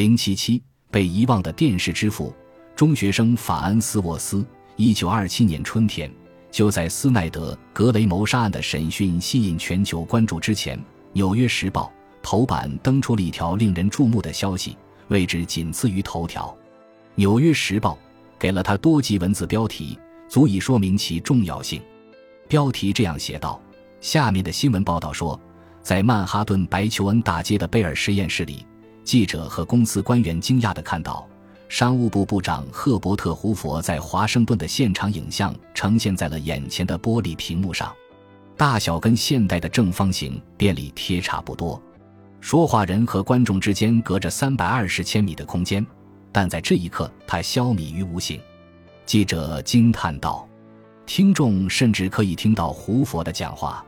零七七被遗忘的电视之父，中学生法恩斯沃斯。一九二七年春天，就在斯奈德格雷谋杀案的审讯吸引全球关注之前，《纽约时报》头版登出了一条令人注目的消息，位置仅次于头条。《纽约时报》给了他多级文字标题，足以说明其重要性。标题这样写道：“下面的新闻报道说，在曼哈顿白求恩大街的贝尔实验室里。”记者和公司官员惊讶地看到，商务部部长赫伯特·胡佛在华盛顿的现场影像呈现在了眼前的玻璃屏幕上，大小跟现代的正方形便利贴差不多。说话人和观众之间隔着三百二十千米的空间，但在这一刻，他消弭于无形。记者惊叹道：“听众甚至可以听到胡佛的讲话。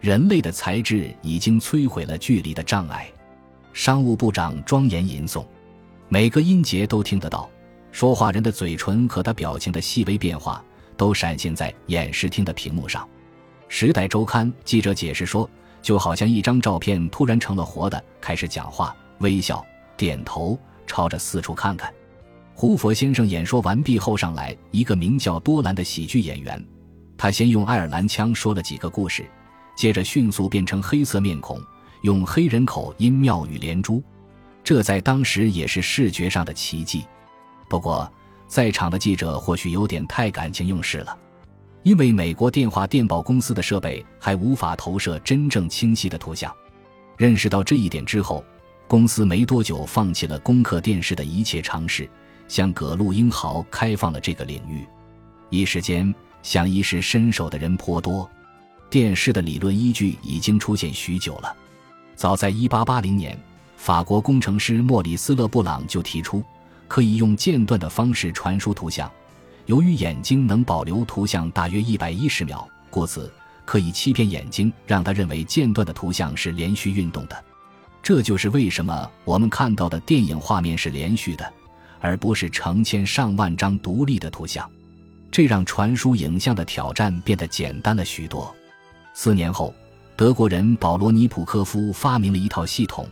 人类的才智已经摧毁了距离的障碍。”商务部长庄严吟诵，每个音节都听得到。说话人的嘴唇和他表情的细微变化都闪现在演示厅的屏幕上。《时代周刊》记者解释说，就好像一张照片突然成了活的，开始讲话、微笑、点头，朝着四处看看。胡佛先生演说完毕后，上来一个名叫多兰的喜剧演员，他先用爱尔兰腔说了几个故事，接着迅速变成黑色面孔。用黑人口音妙语连珠，这在当时也是视觉上的奇迹。不过，在场的记者或许有点太感情用事了，因为美国电话电报公司的设备还无法投射真正清晰的图像。认识到这一点之后，公司没多久放弃了攻克电视的一切尝试，向葛路英豪开放了这个领域。一时间，想一试身手的人颇多。电视的理论依据已经出现许久了。早在1880年，法国工程师莫里斯·勒布朗就提出，可以用间断的方式传输图像。由于眼睛能保留图像大约110秒，故此可以欺骗眼睛，让他认为间断的图像是连续运动的。这就是为什么我们看到的电影画面是连续的，而不是成千上万张独立的图像。这让传输影像的挑战变得简单了许多。四年后。德国人保罗·尼普科夫发明了一套系统，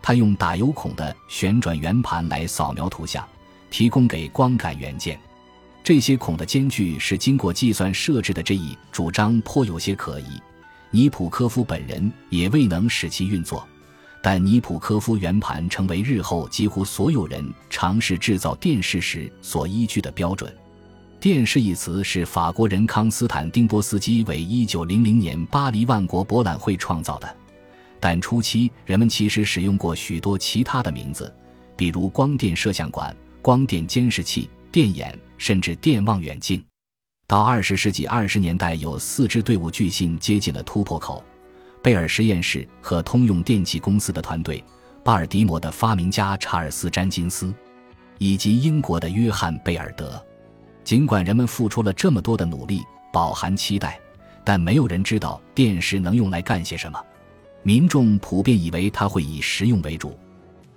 他用打油孔的旋转圆盘来扫描图像，提供给光感元件。这些孔的间距是经过计算设置的。这一主张颇有些可疑，尼普科夫本人也未能使其运作。但尼普科夫圆盘成为日后几乎所有人尝试制造电视时所依据的标准。电视一词是法国人康斯坦丁波斯基为一九零零年巴黎万国博览会创造的，但初期人们其实使用过许多其他的名字，比如光电摄像馆、光电监视器、电眼，甚至电望远镜。到二十世纪二十年代，有四支队伍巨信接近了突破口：贝尔实验室和通用电气公司的团队、巴尔的摩的发明家查尔斯·詹金斯，以及英国的约翰·贝尔德。尽管人们付出了这么多的努力，饱含期待，但没有人知道电视能用来干些什么。民众普遍以为它会以实用为主。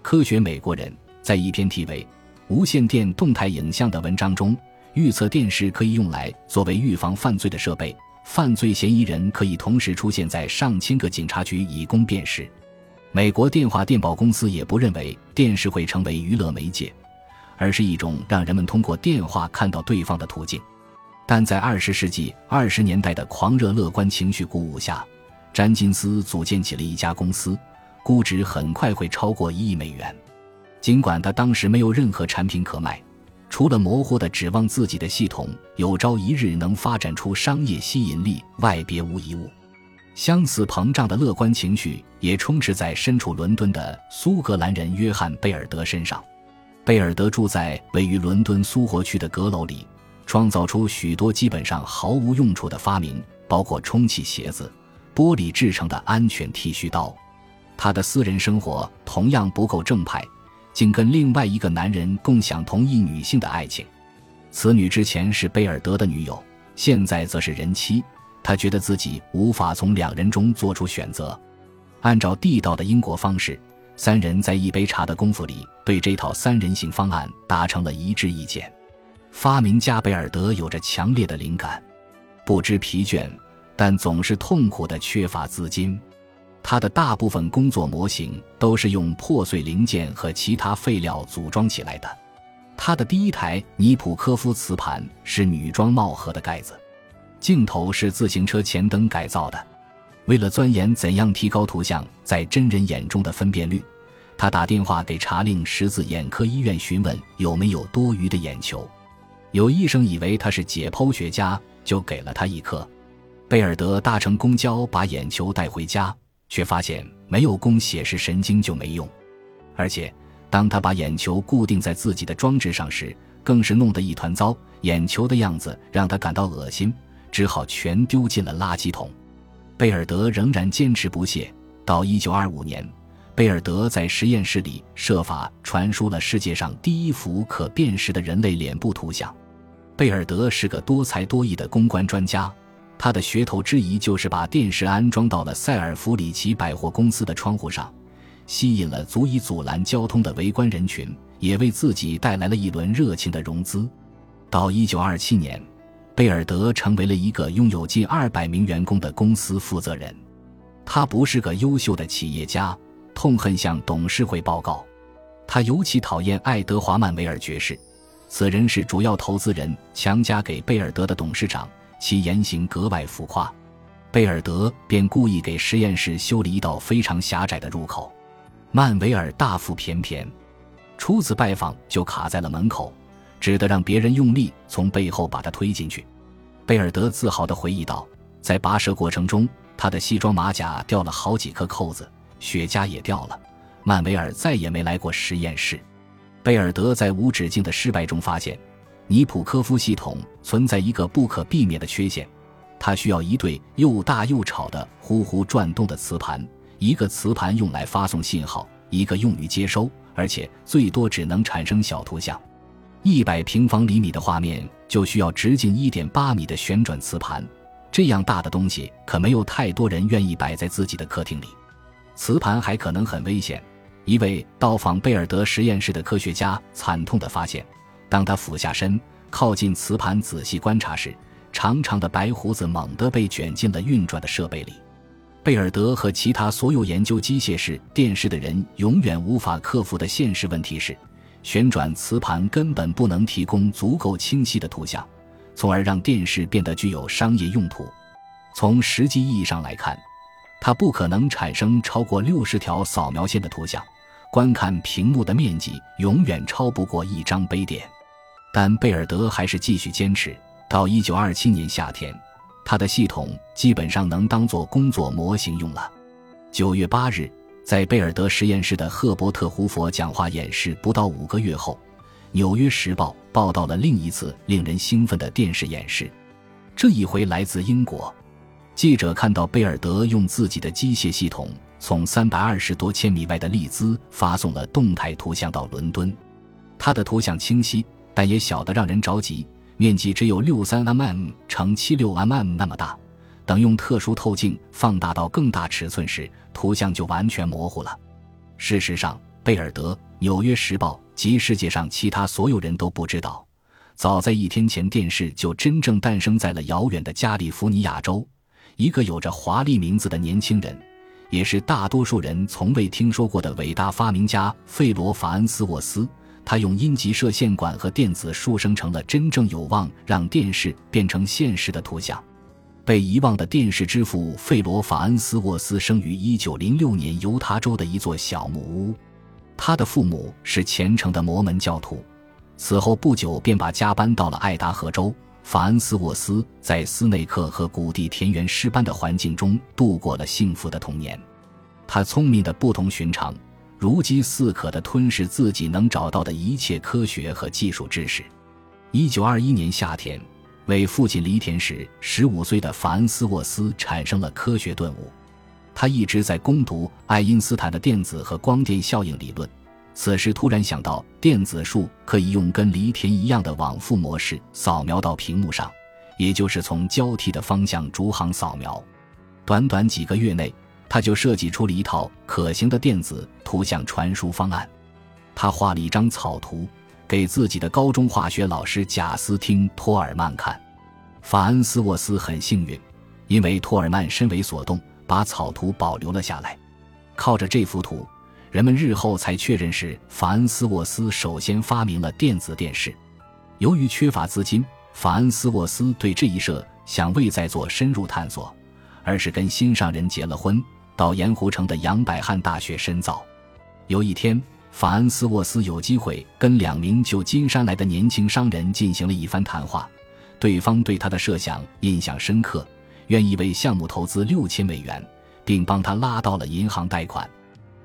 科学美国人在一篇题为《无线电动态影像》的文章中，预测电视可以用来作为预防犯罪的设备，犯罪嫌疑人可以同时出现在上千个警察局以供辨识。美国电话电报公司也不认为电视会成为娱乐媒介。而是一种让人们通过电话看到对方的途径，但在二十世纪二十年代的狂热乐观情绪鼓舞下，詹金斯组建起了一家公司，估值很快会超过一亿美元。尽管他当时没有任何产品可卖，除了模糊的指望自己的系统有朝一日能发展出商业吸引力外，别无一物。相似膨胀的乐观情绪也充斥在身处伦敦的苏格兰人约翰·贝尔德身上。贝尔德住在位于伦敦苏活区的阁楼里，创造出许多基本上毫无用处的发明，包括充气鞋子、玻璃制成的安全剃须刀。他的私人生活同样不够正派，竟跟另外一个男人共享同一女性的爱情。此女之前是贝尔德的女友，现在则是人妻。他觉得自己无法从两人中做出选择。按照地道的英国方式。三人在一杯茶的功夫里，对这套三人行方案达成了一致意见。发明家贝尔德有着强烈的灵感，不知疲倦，但总是痛苦的缺乏资金。他的大部分工作模型都是用破碎零件和其他废料组装起来的。他的第一台尼普科夫磁盘是女装帽盒的盖子，镜头是自行车前灯改造的。为了钻研怎样提高图像在真人眼中的分辨率，他打电话给查令十字眼科医院询问有没有多余的眼球。有医生以为他是解剖学家，就给了他一颗。贝尔德搭乘公交把眼球带回家。却发现没有供血视神经就没用，而且当他把眼球固定在自己的装置上时，更是弄得一团糟。眼球的样子让他感到恶心，只好全丢进了垃圾桶。贝尔德仍然坚持不懈。到1925年，贝尔德在实验室里设法传输了世界上第一幅可辨识的人类脸部图像。贝尔德是个多才多艺的公关专家。他的噱头之一就是把电视安装到了塞尔弗里奇百货公司的窗户上，吸引了足以阻拦交通的围观人群，也为自己带来了一轮热情的融资。到1927年，贝尔德成为了一个拥有近200名员工的公司负责人。他不是个优秀的企业家，痛恨向董事会报告。他尤其讨厌爱德华·曼维尔爵士，此人是主要投资人强加给贝尔德的董事长。其言行格外浮夸，贝尔德便故意给实验室修了一道非常狭窄的入口。曼维尔大腹便便，初次拜访就卡在了门口，只得让别人用力从背后把他推进去。贝尔德自豪地回忆道：“在跋涉过程中，他的西装马甲掉了好几颗扣子，雪茄也掉了。曼维尔再也没来过实验室。”贝尔德在无止境的失败中发现。尼普科夫系统存在一个不可避免的缺陷，它需要一对又大又吵的呼呼转动的磁盘，一个磁盘用来发送信号，一个用于接收，而且最多只能产生小图像。一百平方厘米的画面就需要直径一点八米的旋转磁盘，这样大的东西可没有太多人愿意摆在自己的客厅里。磁盘还可能很危险，一位到访贝尔德实验室的科学家惨痛地发现。当他俯下身靠近磁盘仔细观察时，长长的白胡子猛地被卷进了运转的设备里。贝尔德和其他所有研究机械式电视的人永远无法克服的现实问题是，旋转磁盘根本不能提供足够清晰的图像，从而让电视变得具有商业用途。从实际意义上来看，它不可能产生超过六十条扫描线的图像，观看屏幕的面积永远超不过一张杯垫。但贝尔德还是继续坚持。到一九二七年夏天，他的系统基本上能当做工作模型用了。九月八日，在贝尔德实验室的赫伯特·胡佛讲话演示不到五个月后，《纽约时报》报道了另一次令人兴奋的电视演示。这一回来自英国，记者看到贝尔德用自己的机械系统从三百二十多千米外的利兹发送了动态图像到伦敦，他的图像清晰。但也小得让人着急，面积只有六三 mm 乘七六 mm 那么大。等用特殊透镜放大到更大尺寸时，图像就完全模糊了。事实上，贝尔德、《纽约时报》及世界上其他所有人都不知道，早在一天前，电视就真正诞生在了遥远的加利福尼亚州。一个有着华丽名字的年轻人，也是大多数人从未听说过的伟大发明家费罗·法恩斯沃斯。他用阴极射线管和电子束生成了真正有望让电视变成现实的图像。被遗忘的电视之父费罗·法恩斯沃斯生于1906年犹他州的一座小木屋，他的父母是虔诚的摩门教徒。此后不久便把家搬到了爱达荷州。法恩斯沃斯在斯内克和谷地田园诗般的环境中度过了幸福的童年。他聪明的不同寻常。如饥似渴地吞噬自己能找到的一切科学和技术知识。一九二一年夏天，为父亲犁田时，十五岁的法恩斯沃斯产生了科学顿悟。他一直在攻读爱因斯坦的电子和光电效应理论，此时突然想到，电子束可以用跟犁田一样的往复模式扫描到屏幕上，也就是从交替的方向逐行扫描。短短几个月内。他就设计出了一套可行的电子图像传输方案。他画了一张草图给自己的高中化学老师贾斯汀·托尔曼看。法恩斯沃斯很幸运，因为托尔曼身为所动，把草图保留了下来。靠着这幅图，人们日后才确认是法恩斯沃斯首先发明了电子电视。由于缺乏资金，法恩斯沃斯对这一设想未再做深入探索，而是跟心上人结了婚，到盐湖城的杨百翰大学深造。有一天，法恩斯沃斯有机会跟两名旧金山来的年轻商人进行了一番谈话，对方对他的设想印象深刻，愿意为项目投资六千美元，并帮他拉到了银行贷款。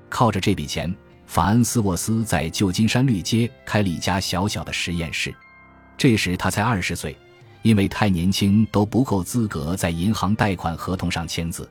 靠着这笔钱，法恩斯沃斯在旧金山绿街开了一家小小的实验室。这时他才二十岁，因为太年轻都不够资格在银行贷款合同上签字。